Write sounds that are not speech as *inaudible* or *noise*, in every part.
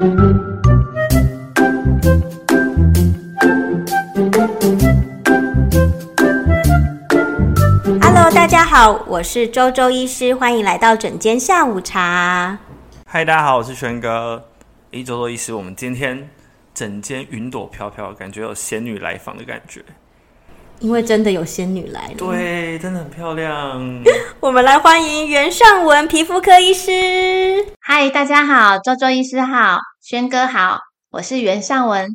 Hello，大家好，我是周周医师，欢迎来到整间下午茶。嗨，大家好，我是轩哥。一周周医师，我们今天整间云朵飘飘，感觉有仙女来访的感觉。因为真的有仙女来了，对，真的很漂亮。*laughs* 我们来欢迎袁尚文皮肤科医师。嗨，大家好，周周医师好，轩哥好，我是袁尚文。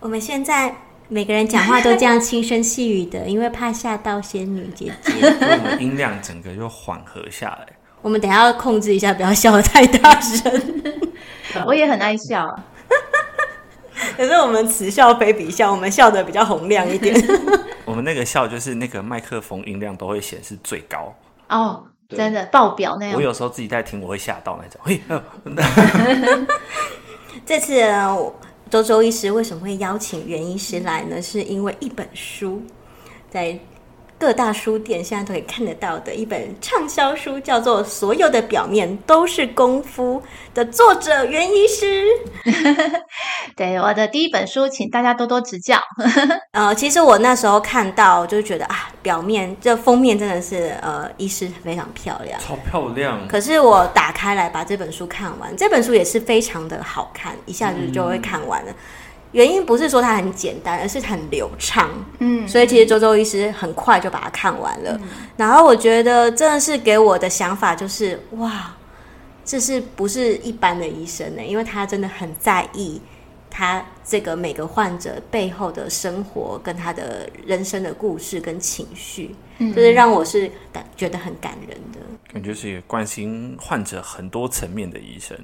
我们现在每个人讲话都这样轻声细语的，因为怕吓到仙女姐姐。我们音量整个就缓和下来。*laughs* 我们等一下要控制一下，不要笑得太大声。*laughs* 我也很爱笑啊，*laughs* 可是我们此笑非彼笑，我们笑的比较洪亮一点。*laughs* 我们那个笑就是那个麦克风音量都会显示最高哦，真的爆表那样。我有时候自己在听，我会吓到那种。嘿，*laughs* 这次周周医师为什么会邀请袁医师来呢？是因为一本书在。各大书店现在都可以看得到的一本畅销书，叫做《所有的表面都是功夫》的作者袁医师。*laughs* 对，我的第一本书，请大家多多指教。*laughs* 呃，其实我那时候看到，就觉得啊，表面这封面真的是呃，医师非常漂亮，超漂亮。可是我打开来把这本书看完，这本书也是非常的好看，一下子就会看完了。嗯原因不是说它很简单，而是很流畅。嗯，所以其实周周医师很快就把它看完了。嗯，然后我觉得真的是给我的想法就是，哇，这是不是一般的医生呢？因为他真的很在意他这个每个患者背后的生活跟他的人生的故事跟情绪，嗯，就是让我是感觉得很感人的。感觉是一个关心患者很多层面的医生。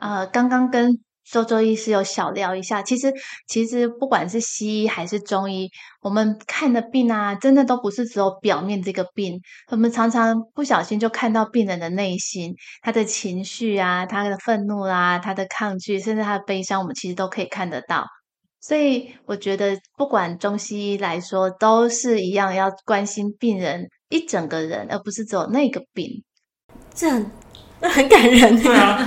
呃，刚刚跟。周周医师有小聊一下，其实其实不管是西医还是中医，我们看的病啊，真的都不是只有表面这个病，我们常常不小心就看到病人的内心，他的情绪啊，他的愤怒啊，他的抗拒，甚至他的悲伤，我们其实都可以看得到。所以我觉得，不管中西医来说，都是一样要关心病人一整个人，而不是只有那个病。这很很感人，*laughs* 对啊。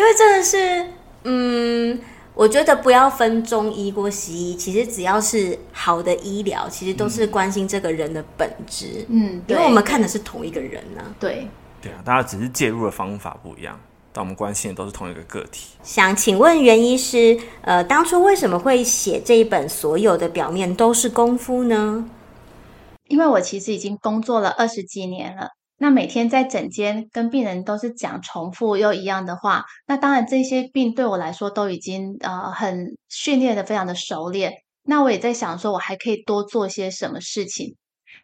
因为真的是，嗯，我觉得不要分中医或西医，其实只要是好的医疗，其实都是关心这个人的本质。嗯，因为我们看的是同一个人呢、啊。对，对啊，大家只是介入的方法不一样，但我们关心的都是同一个个体。想请问袁医师，呃，当初为什么会写这一本《所有的表面都是功夫》呢？因为我其实已经工作了二十几年了。那每天在诊间跟病人都是讲重复又一样的话，那当然这些病对我来说都已经呃很训练的非常的熟练。那我也在想说，我还可以多做些什么事情。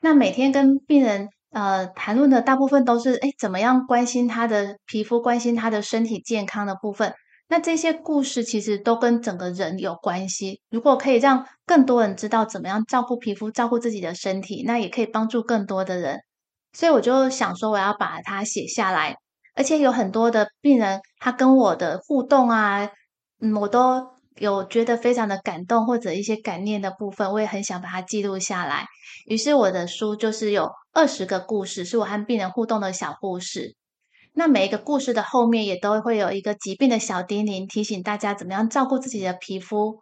那每天跟病人呃谈论的大部分都是诶怎么样关心他的皮肤，关心他的身体健康的部分。那这些故事其实都跟整个人有关系。如果可以让更多人知道怎么样照顾皮肤，照顾自己的身体，那也可以帮助更多的人。所以我就想说，我要把它写下来，而且有很多的病人，他跟我的互动啊，嗯，我都有觉得非常的感动，或者一些感念的部分，我也很想把它记录下来。于是我的书就是有二十个故事，是我和病人互动的小故事。那每一个故事的后面也都会有一个疾病的小叮咛，提醒大家怎么样照顾自己的皮肤。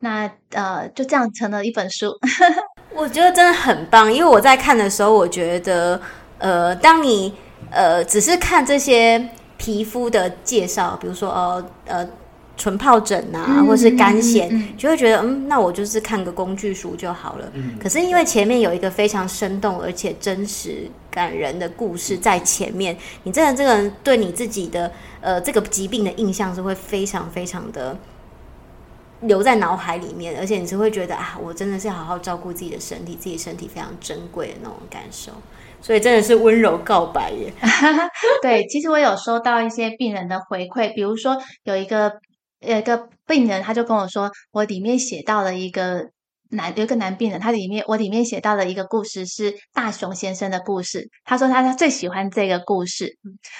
那呃，就这样成了一本书。*laughs* 我觉得真的很棒，因为我在看的时候，我觉得，呃，当你呃只是看这些皮肤的介绍，比如说呃呃唇疱疹啊，嗯、或是干癬，嗯、就会觉得嗯，那我就是看个工具书就好了。嗯、可是因为前面有一个非常生动而且真实感人的故事在前面，你真的这个人对你自己的呃这个疾病的印象是会非常非常的。留在脑海里面，而且你是会觉得啊，我真的是好好照顾自己的身体，自己身体非常珍贵的那种感受，所以真的是温柔告白耶。*laughs* 对，其实我有收到一些病人的回馈，比如说有一个有一个病人，他就跟我说，我里面写到了一个男有一个男病人，他里面我里面写到的一个故事是大熊先生的故事。他说他他最喜欢这个故事，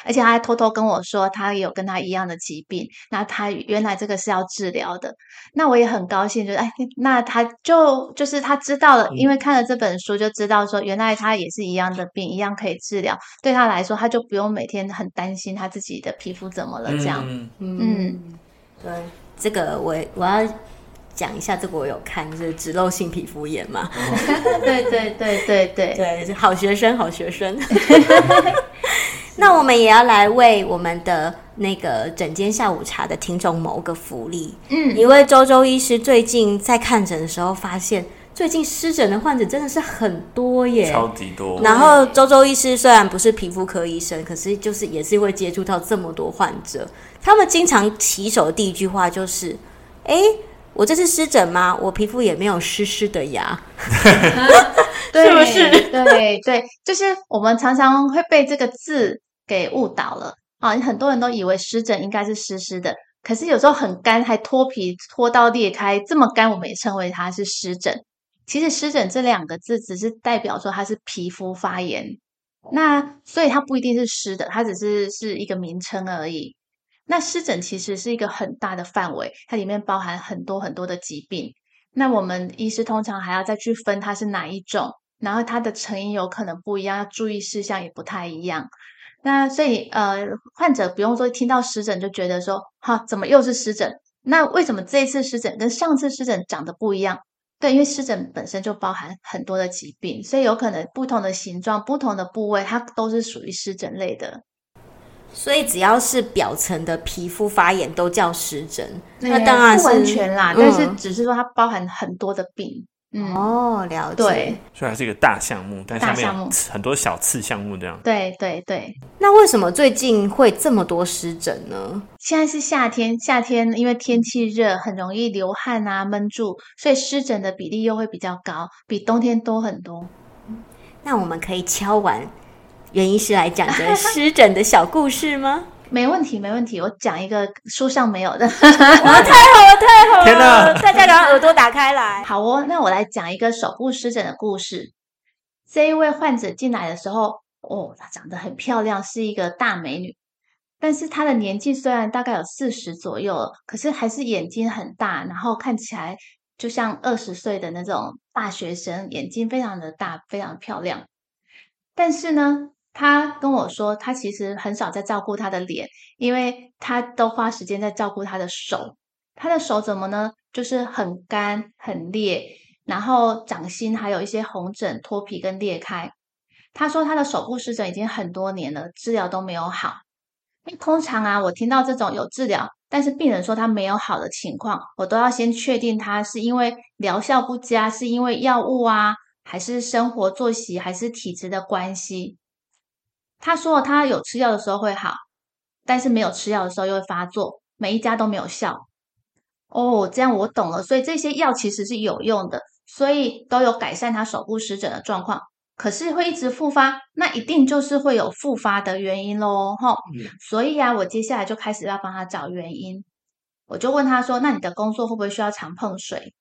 而且他还偷偷跟我说他有跟他一样的疾病。那他原来这个是要治疗的，那我也很高兴，就是哎，那他就就是他知道了，因为看了这本书就知道说原来他也是一样的病，一样可以治疗。对他来说，他就不用每天很担心他自己的皮肤怎么了这样。嗯，嗯对，这个我我要。讲一下这个我有看，就是脂漏性皮肤炎嘛。*laughs* 对对对对对 *laughs* 对，好学生好学生。*laughs* 那我们也要来为我们的那个整间下午茶的听众谋个福利。嗯，因为周周医师最近在看诊的时候，发现最近湿疹的患者真的是很多耶，超级多。然后周周医师虽然不是皮肤科医生，可是就是也是会接触到这么多患者，他们经常起手的第一句话就是：“哎。”我这是湿疹吗？我皮肤也没有湿湿的呀，*laughs* 是不是？对对，就是我们常常会被这个字给误导了啊！很多人都以为湿疹应该是湿湿的，可是有时候很干，还脱皮脱到裂开，这么干，我们也称为它是湿疹。其实湿疹这两个字只是代表说它是皮肤发炎，那所以它不一定是湿的，它只是是一个名称而已。那湿疹其实是一个很大的范围，它里面包含很多很多的疾病。那我们医师通常还要再去分它是哪一种，然后它的成因有可能不一样，注意事项也不太一样。那所以呃，患者不用说听到湿疹就觉得说，哈，怎么又是湿疹？那为什么这一次湿疹跟上次湿疹长得不一样？对，因为湿疹本身就包含很多的疾病，所以有可能不同的形状、不同的部位，它都是属于湿疹类的。所以只要是表层的皮肤发炎都叫湿疹，那当然是不完全啦，嗯、但是只是说它包含很多的病。嗯、哦，了解。对，虽然是一个大项目，但下面有很多小次项目这样。对对对。那为什么最近会这么多湿疹呢？现在是夏天，夏天因为天气热，很容易流汗啊，闷住，所以湿疹的比例又会比较高，比冬天多很多。那我们可以敲完。袁医师来讲个湿疹的小故事吗？*laughs* 没问题，没问题。我讲一个书上没有的。哇，太好了，太好了！天哪，大家把耳朵打开来。好哦，那我来讲一个手部湿疹的故事。这一位患者进来的时候，哦，她长得很漂亮，是一个大美女。但是她的年纪虽然大概有四十左右了，可是还是眼睛很大，然后看起来就像二十岁的那种大学生，眼睛非常的大，非常漂亮。但是呢，他跟我说，他其实很少在照顾他的脸，因为他都花时间在照顾他的手。他的手怎么呢？就是很干、很裂，然后掌心还有一些红疹、脱皮跟裂开。他说他的手部湿疹已经很多年了，治疗都没有好。通常啊，我听到这种有治疗，但是病人说他没有好的情况，我都要先确定他是因为疗效不佳，是因为药物啊，还是生活作息，还是体质的关系。他说他有吃药的时候会好，但是没有吃药的时候又会发作，每一家都没有效。哦，这样我懂了。所以这些药其实是有用的，所以都有改善他手部湿疹的状况。可是会一直复发，那一定就是会有复发的原因喽，吼。嗯。所以啊，我接下来就开始要帮他找原因。我就问他说：“那你的工作会不会需要常碰水？”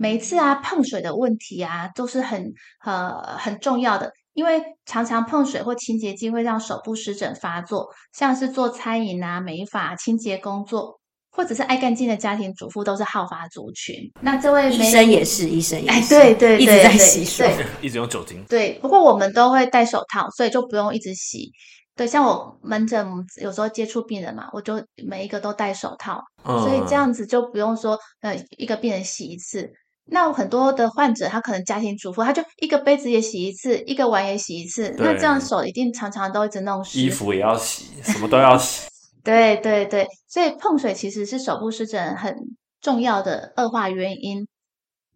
每一次啊，碰水的问题啊，都是很呃很重要的。因为常常碰水或清洁剂会让手部湿疹发作，像是做餐饮啊、美发、清洁工作，或者是爱干净的家庭主妇都是好发族群。那这位医生也是，医生也是，哎，对对对，一直在洗手，*laughs* 一直用酒精。对，不过我们都会戴手套，所以就不用一直洗。对，像我门诊有时候接触病人嘛，我就每一个都戴手套，嗯、所以这样子就不用说呃一个病人洗一次。那很多的患者，他可能家庭主妇，他就一个杯子也洗一次，一个碗也洗一次，那这样手一定常常都一直弄湿，衣服也要洗，什么都要洗。*laughs* 对对对，所以碰水其实是手部湿疹很重要的恶化原因。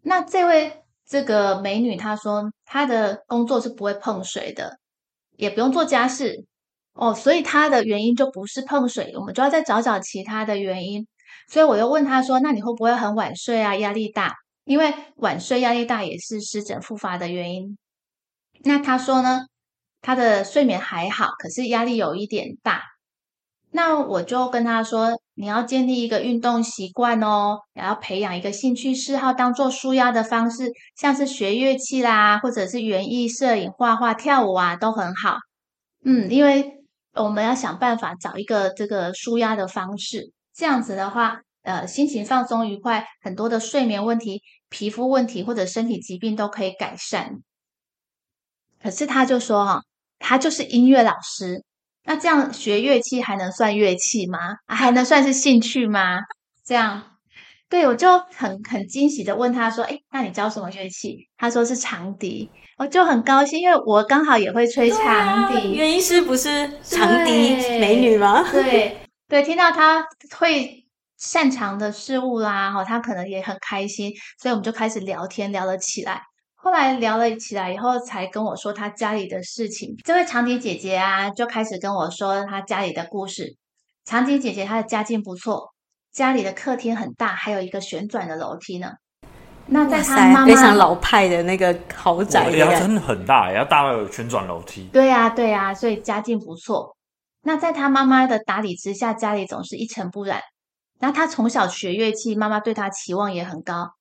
那这位这个美女她说，她的工作是不会碰水的，也不用做家事哦，所以她的原因就不是碰水，我们就要再找找其他的原因。所以我又问她说，那你会不会很晚睡啊？压力大？因为晚睡压力大也是湿疹复发的原因。那他说呢，他的睡眠还好，可是压力有一点大。那我就跟他说，你要建立一个运动习惯哦，也要培养一个兴趣嗜好，当做舒压的方式，像是学乐器啦，或者是园艺、摄影、画画、跳舞啊，都很好。嗯，因为我们要想办法找一个这个舒压的方式，这样子的话，呃，心情放松愉快，很多的睡眠问题、皮肤问题或者身体疾病都可以改善。可是他就说哈，他就是音乐老师。那这样学乐器还能算乐器吗？*laughs* 还能算是兴趣吗？这样，对，我就很很惊喜的问他说：“哎，那你教什么乐器？”他说是长笛，我就很高兴，因为我刚好也会吹长笛。原因是不是长笛美女吗？对对，听到他会擅长的事物啦，哈，他可能也很开心，所以我们就开始聊天，聊了起来。后来聊了起来以后，才跟我说他家里的事情。这位长笛姐姐啊，就开始跟我说她家里的故事。长笛姐姐她的家境不错，家里的客厅很大，还有一个旋转的楼梯呢。那在她妈妈非常老派的那个豪宅，呀，真的很大，要大到有旋转楼梯。对呀，对呀，所以家境不错。那在她妈妈的打理之下，家里总是一尘不染。那她从小学乐器，妈妈对她期望也很高。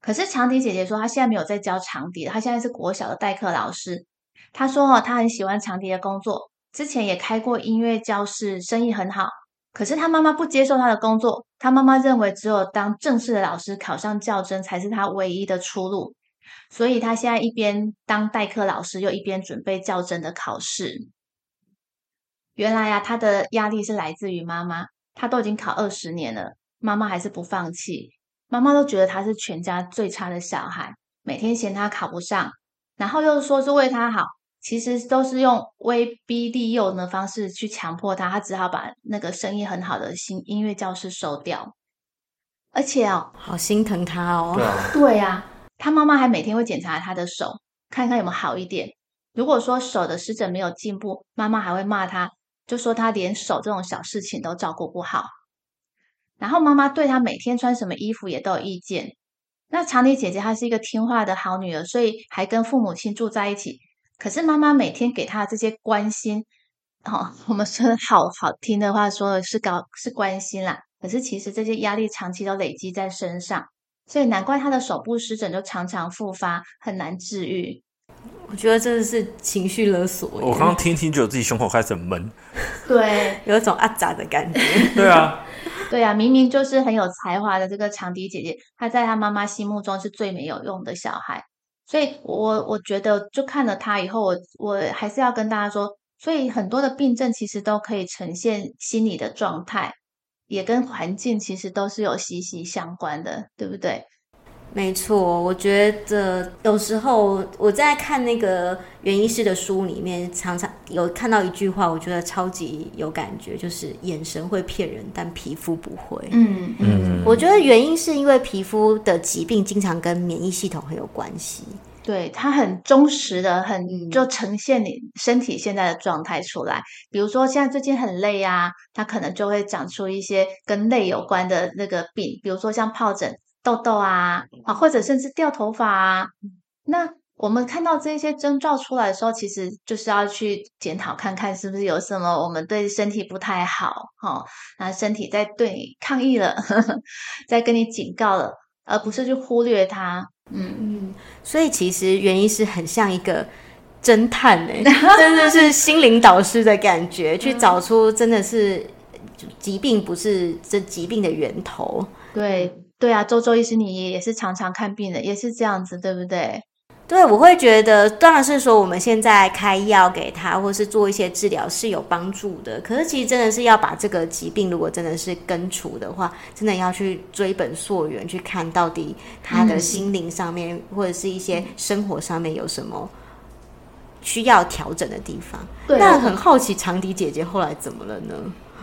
可是长笛姐姐说，她现在没有在教长笛，她现在是国小的代课老师。她说：“哦，她很喜欢长笛的工作，之前也开过音乐教室，生意很好。可是她妈妈不接受她的工作，她妈妈认为只有当正式的老师，考上教甄才是她唯一的出路。所以她现在一边当代课老师，又一边准备教甄的考试。原来啊，她的压力是来自于妈妈，她都已经考二十年了，妈妈还是不放弃。”妈妈都觉得他是全家最差的小孩，每天嫌他考不上，然后又说是为他好，其实都是用威逼利诱的方式去强迫他，他只好把那个生意很好的新音乐教室收掉。而且哦，好心疼他哦。对啊，*laughs* 对啊，他妈妈还每天会检查他的手，看看有没有好一点。如果说手的湿疹没有进步，妈妈还会骂他，就说他连手这种小事情都照顾不好。然后妈妈对她每天穿什么衣服也都有意见。那长笛姐姐她是一个听话的好女儿，所以还跟父母亲住在一起。可是妈妈每天给她的这些关心，哦，我们说的好好听的话，说的是高是关心啦。可是其实这些压力长期都累积在身上，所以难怪她的手部湿疹就常常复发，很难治愈。我觉得真的是情绪勒索。我刚刚听听，觉得自己胸口开始很闷，对，有一种阿杂的感觉。对啊。对啊，明明就是很有才华的这个长笛姐姐，她在她妈妈心目中是最没有用的小孩。所以我，我我觉得，就看了她以后，我我还是要跟大家说，所以很多的病症其实都可以呈现心理的状态，也跟环境其实都是有息息相关的，对不对？没错，我觉得有时候我在看那个袁医师的书里面，常常有看到一句话，我觉得超级有感觉，就是眼神会骗人，但皮肤不会。嗯嗯，我觉得原因是因为皮肤的疾病经常跟免疫系统很有关系。对，它很忠实的，很就呈现你身体现在的状态出来。比如说现在最近很累啊，它可能就会长出一些跟累有关的那个病，比如说像疱疹。痘痘啊，啊，或者甚至掉头发啊，那我们看到这些征兆出来的时候，其实就是要去检讨看看是不是有什么我们对身体不太好，哈，那身体在对你抗议了，呵呵，在跟你警告了，而不是去忽略它。嗯嗯，所以其实原因是很像一个侦探哎，真的是 *laughs* 心灵导师的感觉，去找出真的是疾病不是这疾病的源头，对。对啊，周周医师，你也是常常看病的，也是这样子，对不对？对，我会觉得，当然是说我们现在开药给他，或是做一些治疗是有帮助的。可是其实真的是要把这个疾病，如果真的是根除的话，真的要去追本溯源，去看到底他的心灵上面，嗯、或者是一些生活上面有什么需要调整的地方。对，那很好奇，长笛姐姐后来怎么了呢？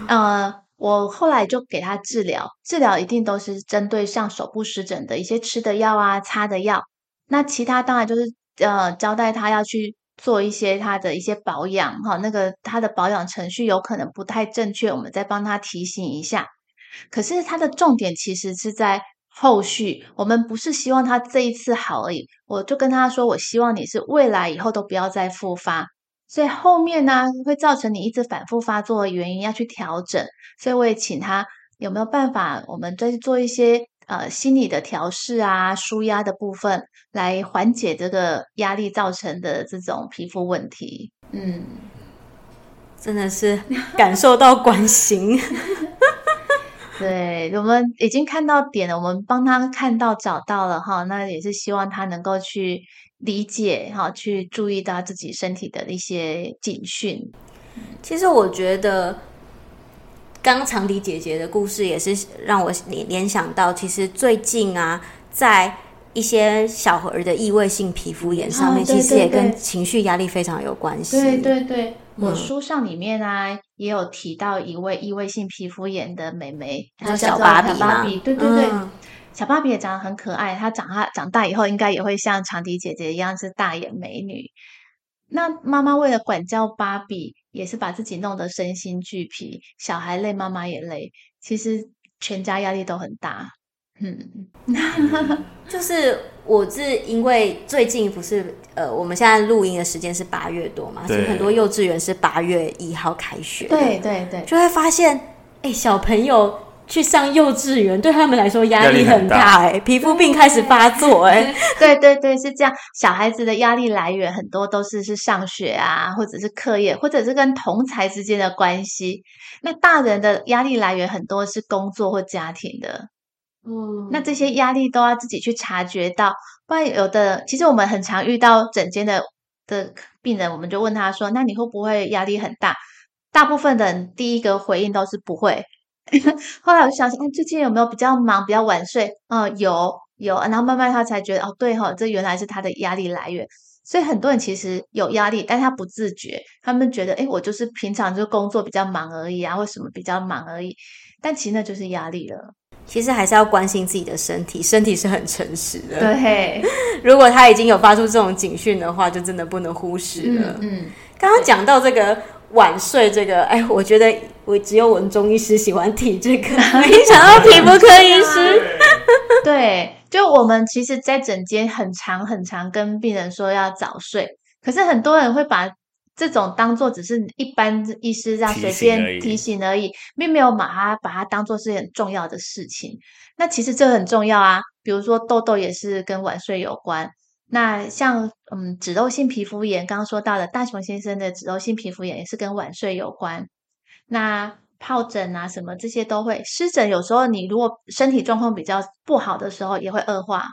呃。我后来就给他治疗，治疗一定都是针对像手部湿疹的一些吃的药啊、擦的药。那其他当然就是呃交代他要去做一些他的一些保养哈，那个他的保养程序有可能不太正确，我们再帮他提醒一下。可是他的重点其实是在后续，我们不是希望他这一次好而已，我就跟他说，我希望你是未来以后都不要再复发。所以后面呢，会造成你一直反复发作的原因要去调整，所以我也请他有没有办法，我们再做一些呃心理的调试啊、舒压的部分，来缓解这个压力造成的这种皮肤问题？嗯，真的是感受到关心。*laughs* 对，我们已经看到点了，我们帮他看到找到了哈，那也是希望他能够去理解哈，去注意到自己身体的一些警讯。其实我觉得，刚长笛姐姐的故事也是让我联联想到，其实最近啊，在一些小儿的异位性皮肤炎上面，其实也跟情绪压力非常有关系。对对对。我书上里面啊，嗯、也有提到一位异位性皮肤炎的妹妹，她叫小芭比。芭比，对对对，嗯、小芭比也长得很可爱。她长大长大以后，应该也会像长笛姐姐一样是大眼美女。那妈妈为了管教芭比，也是把自己弄得身心俱疲，小孩累，妈妈也累。其实全家压力都很大。嗯，*laughs* 就是我是因为最近不是呃，我们现在录音的时间是八月多嘛，所以很多幼稚园是八月一号开学。对对对，就会发现，哎、欸，小朋友去上幼稚园对他们来说压力很大、欸，哎，皮肤病开始发作、欸，哎，*laughs* 对对对，是这样。小孩子的压力来源很多都是是上学啊，或者是课业，或者是跟同才之间的关系。那大人的压力来源很多是工作或家庭的。嗯，那这些压力都要自己去察觉到，不然有的，其实我们很常遇到整间的的病人，我们就问他说：“那你会不会压力很大？”大部分的人第一个回应都是不会。*laughs* 后来我就想说，嗯，最近有没有比较忙、比较晚睡？嗯，有有，然后慢慢他才觉得，哦，对哈，这原来是他的压力来源。所以很多人其实有压力，但他不自觉，他们觉得，哎，我就是平常就工作比较忙而已啊，或什么比较忙而已，但其实那就是压力了。其实还是要关心自己的身体，身体是很诚实的。对，*laughs* 如果他已经有发出这种警讯的话，就真的不能忽视了。嗯，刚刚讲到这个晚睡，这个 *laughs* 哎，我觉得我只有我们中医师喜欢提这个，*laughs* 没想到皮肤科医师。对，*laughs* 就我们其实，在诊间很长很长跟病人说要早睡，可是很多人会把。这种当做只是一般医师这样随便提醒而已，并没有把它把它当做是很重要的事情。那其实这很重要啊，比如说痘痘也是跟晚睡有关。那像嗯脂漏性皮肤炎，刚刚说到的大熊先生的脂漏性皮肤炎也是跟晚睡有关。那疱疹啊什么这些都会，湿疹有时候你如果身体状况比较不好的时候也会恶化，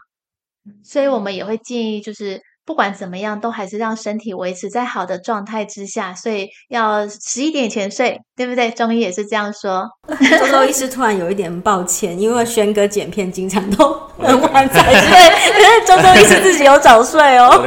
所以我们也会建议就是。不管怎么样，都还是让身体维持在好的状态之下，所以要十一点前睡，对不对？中医也是这样说。*laughs* 周周医师突然有一点抱歉，因为轩哥剪片经常都 *laughs* 很晚才睡，*laughs* 可是周周医师自己有早睡哦。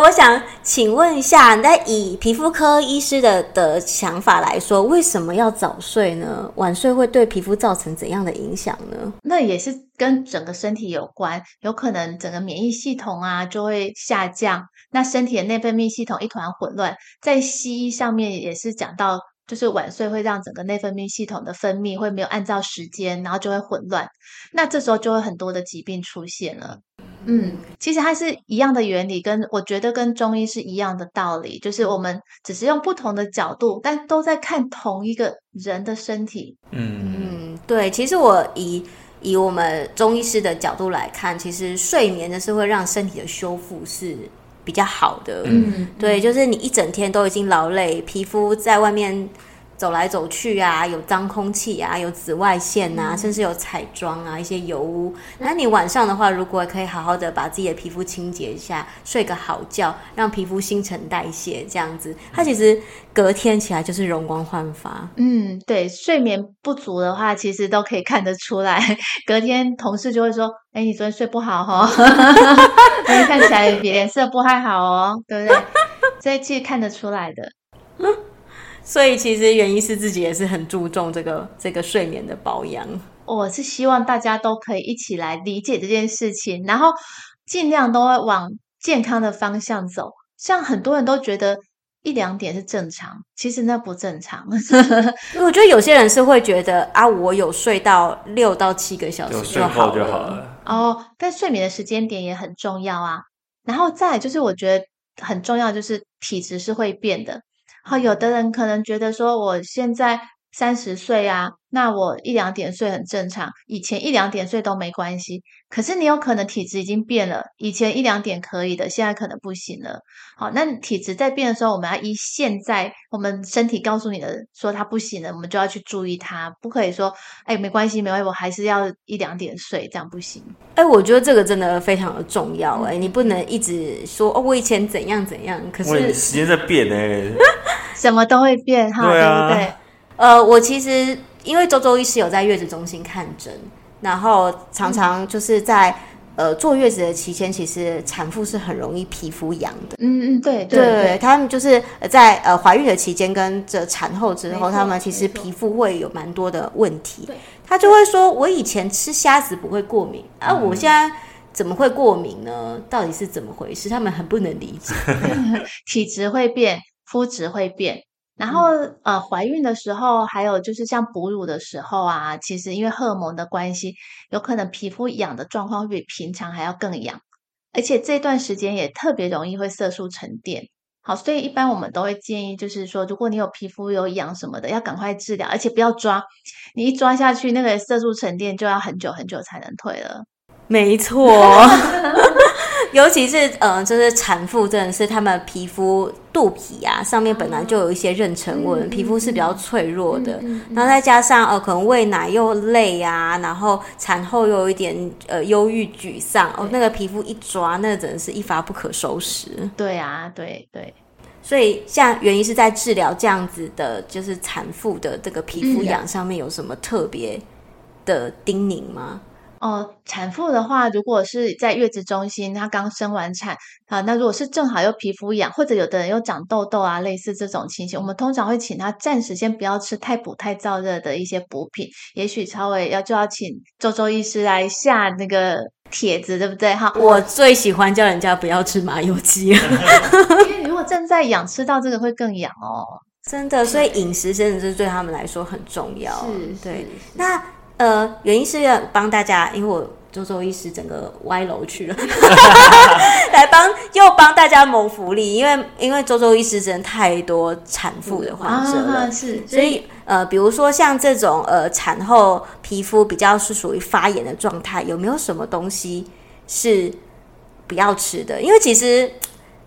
我想请问一下，那以皮肤科医师的的想法来说，为什么要早睡呢？晚睡会对皮肤造成怎样的影响呢？那也是跟整个身体有关，有可能整个免疫系统啊就会下降，那身体的内分泌系统一团混乱。在西医上面也是讲到，就是晚睡会让整个内分泌系统的分泌会没有按照时间，然后就会混乱，那这时候就会很多的疾病出现了。嗯，其实它是一样的原理，跟我觉得跟中医是一样的道理，就是我们只是用不同的角度，但都在看同一个人的身体。嗯嗯，对，其实我以以我们中医师的角度来看，其实睡眠呢是会让身体的修复是比较好的。嗯，对，就是你一整天都已经劳累，皮肤在外面。走来走去啊，有脏空气啊，有紫外线啊，嗯、甚至有彩妆啊，一些油污。那你晚上的话，如果可以好好的把自己的皮肤清洁一下，睡个好觉，让皮肤新陈代谢，这样子，它其实隔天起来就是容光焕发。嗯，对，睡眠不足的话，其实都可以看得出来。*laughs* 隔天同事就会说：“哎，你昨天睡不好哦，*laughs* 看起来脸色不太好哦，对不对？”所以其实看得出来的。*laughs* 所以其实原因是自己也是很注重这个这个睡眠的保养。我是希望大家都可以一起来理解这件事情，然后尽量都会往健康的方向走。像很多人都觉得一两点是正常，其实那不正常。因 *laughs* 为我觉得有些人是会觉得啊，我有睡到六到七个小时就好了。就好了。哦，但睡眠的时间点也很重要啊。然后再就是，我觉得很重要就是体质是会变的。好，有的人可能觉得说，我现在三十岁啊，那我一两点睡很正常，以前一两点睡都没关系。可是你有可能体质已经变了，以前一两点可以的，现在可能不行了。好，那体质在变的时候，我们要依现在我们身体告诉你的说它不行了，我们就要去注意它，不可以说哎没关系没关系，我还是要一两点睡，这样不行。哎，我觉得这个真的非常的重要哎，你不能一直说哦我以前怎样怎样，可是时间在变哎，*laughs* 什么都会变哈，对，啊、对不对？呃，我其实因为周周医师有在月子中心看诊，然后常常就是在、嗯、呃坐月子的期间，其实产妇是很容易皮肤痒的。嗯嗯，对对对，对，他们就是在呃怀孕的期间跟这产后之后，他们其实皮肤会有蛮多的问题。他就会说：“我以前吃虾子不会过敏，啊，我现在怎么会过敏呢？到底是怎么回事？”他们很不能理解。*laughs* 体质会变，肤质会变。然后，呃，怀孕的时候，还有就是像哺乳的时候啊，其实因为荷尔蒙的关系，有可能皮肤痒的状况会比平常还要更痒，而且这段时间也特别容易会色素沉淀。好，所以一般我们都会建议，就是说，如果你有皮肤有痒什么的，要赶快治疗，而且不要抓，你一抓下去，那个色素沉淀就要很久很久才能退了。没错。*laughs* 尤其是呃，就是产妇真的是她们皮肤肚皮啊上面本来就有一些妊娠纹，嗯、皮肤是比较脆弱的。嗯嗯嗯、然后再加上呃，可能喂奶又累啊，然后产后又有一点呃忧郁沮丧哦，那个皮肤一抓，那个、真的是一发不可收拾。对啊，对对。所以像原因是在治疗这样子的，就是产妇的这个皮肤痒上面有什么特别的叮咛吗？哦，产妇的话，如果是在月子中心，她刚生完产啊，那如果是正好又皮肤痒，或者有的人又长痘痘啊，类似这种情形，我们通常会请她暂时先不要吃太补太燥热的一些补品，也许稍微要就要请周周医师来下那个帖子，对不对？哈，我最喜欢叫人家不要吃麻油鸡，*laughs* *laughs* 因为如果正在痒，吃到这个会更痒哦，真的，所以饮食真的是对他们来说很重要，是，对，那。呃，原因是要帮大家，因为我周周医师整个歪楼去了，*laughs* 来帮又帮大家谋福利，因为因为周周医师真的太多产妇的患者了，啊、是，所以呃，比如说像这种呃产后皮肤比较是属于发炎的状态，有没有什么东西是不要吃的？因为其实。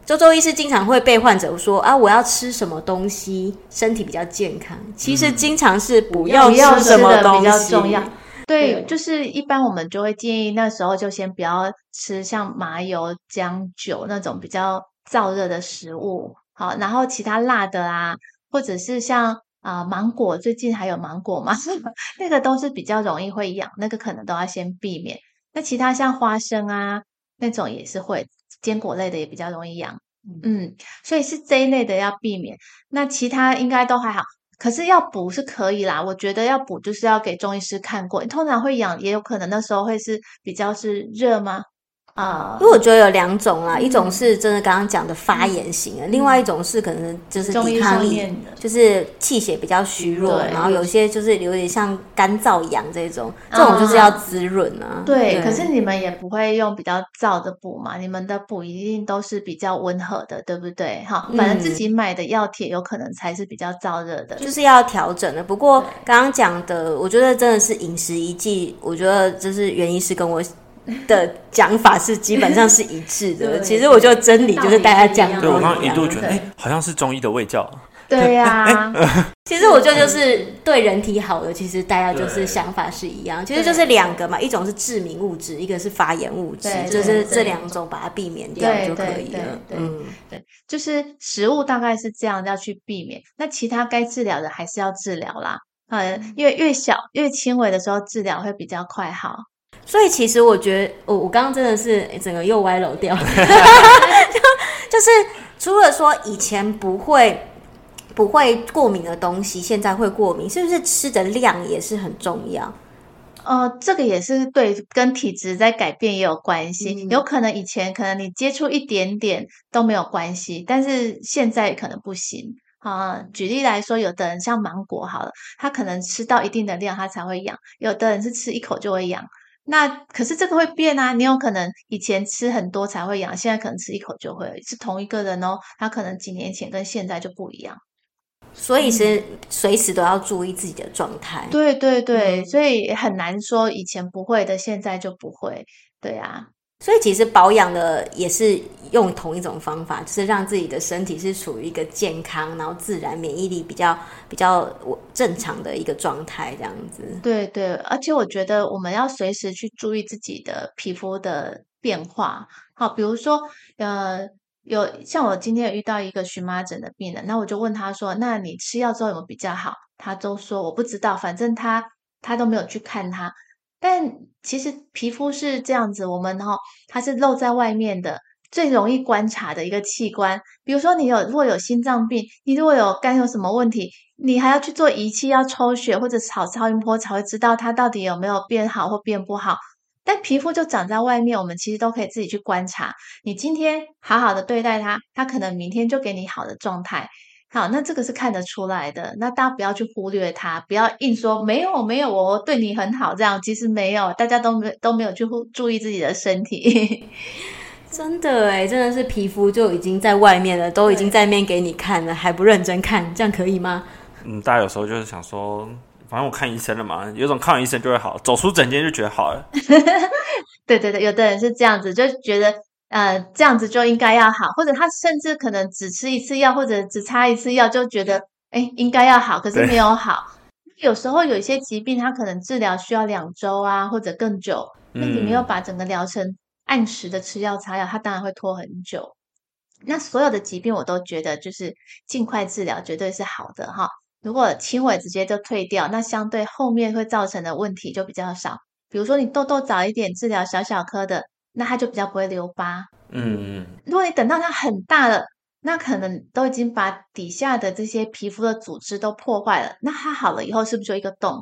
周周医师经常会被患者说啊，我要吃什么东西身体比较健康？其实经常是不要吃什么东西，比较重要。对，对，就是一般我们就会建议那时候就先不要吃像麻油、姜、酒那种比较燥热的食物。好，然后其他辣的啊，或者是像啊、呃、芒果，最近还有芒果嘛，*laughs* 那个都是比较容易会痒，那个可能都要先避免。那其他像花生啊那种也是会。坚果类的也比较容易痒，嗯，所以是这一类的要避免。那其他应该都还好，可是要补是可以啦。我觉得要补就是要给中医师看过，通常会痒，也有可能那时候会是比较是热吗？啊，因为我觉得有两种啦，一种是真的刚刚讲的发炎型的，另外一种是可能就是抵抗力，就是气血比较虚弱，然后有些就是有点像干燥痒这种，这种就是要滋润啊。对，可是你们也不会用比较燥的补嘛，你们的补一定都是比较温和的，对不对？哈，反正自己买的药帖有可能才是比较燥热的，就是要调整的。不过刚刚讲的，我觉得真的是饮食一剂，我觉得就是原因是跟我。的讲法是基本上是一致的。*laughs* 其实我觉得真理就是大家讲的。对，我刚刚一度觉得，哎，好像是中医的卫教。对呀，*laughs* 其实我觉得就是对人体好的，其实大家就是想法是一样。其实就是两个嘛，一种是致敏物质，一个是发炎物质，就是这两种把它避免掉就可以了。嗯，对，就是食物大概是这样要去避免。那其他该治疗的还是要治疗啦。嗯，因为越小越轻微的时候治疗会比较快好。所以其实我觉得，我我刚刚真的是整个又歪楼掉了，*laughs* 就是除了说以前不会不会过敏的东西，现在会过敏，是不是吃的量也是很重要？呃，这个也是对，跟体质在改变也有关系。嗯、有可能以前可能你接触一点点都没有关系，但是现在可能不行啊。举例来说，有的人像芒果好了，他可能吃到一定的量他才会痒，有的人是吃一口就会痒。那可是这个会变啊，你有可能以前吃很多才会痒，现在可能吃一口就会，是同一个人哦，他可能几年前跟现在就不一样。所以是随时都要注意自己的状态。对对对，所以很难说以前不会的，现在就不会。对啊。所以其实保养的也是用同一种方法，就是让自己的身体是处于一个健康，然后自然免疫力比较比较正常的一个状态，这样子。对对，而且我觉得我们要随时去注意自己的皮肤的变化。好，比如说，呃，有像我今天有遇到一个荨麻疹的病人，那我就问他说：“那你吃药之后有没有比较好？”他都说我不知道，反正他他都没有去看他。但其实皮肤是这样子，我们哈、哦，它是露在外面的，最容易观察的一个器官。比如说，你有如果有心脏病，你如果有肝有什么问题，你还要去做仪器，要抽血或者炒超音波才会知道它到底有没有变好或变不好。但皮肤就长在外面，我们其实都可以自己去观察。你今天好好的对待它，它可能明天就给你好的状态。好，那这个是看得出来的。那大家不要去忽略它，不要硬说没有没有，我对你很好这样，其实没有，大家都没都没有去注意自己的身体。*laughs* 真的诶，真的是皮肤就已经在外面了，都已经在面给你看了，还不认真看，这样可以吗？嗯，大家有时候就是想说，反正我看医生了嘛，有种看完医生就会好，走出诊间就觉得好了。*laughs* 对对对，有的人是这样子，就觉得。呃，这样子就应该要好，或者他甚至可能只吃一次药，或者只擦一次药，就觉得哎，应该要好，可是没有好。有时候有一些疾病，它可能治疗需要两周啊，或者更久。那你没有把整个疗程按时的吃药擦药，它当然会拖很久。那所有的疾病，我都觉得就是尽快治疗绝对是好的哈。如果轻微直接就退掉，那相对后面会造成的问题就比较少。比如说你痘痘早一点治疗，小小颗的。那它就比较不会留疤。嗯，如果你等到它很大了，那可能都已经把底下的这些皮肤的组织都破坏了。那它好了以后，是不是就一个洞，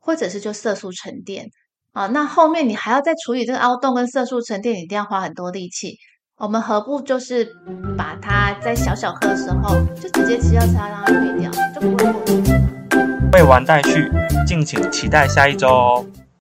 或者是就色素沉淀？啊，那后面你还要再处理这个凹洞跟色素沉淀，你一定要花很多力气。我们何不就是把它在小小颗的时候就直接吃药擦，让它退掉，就不会。未完待续，敬请期待下一周哦。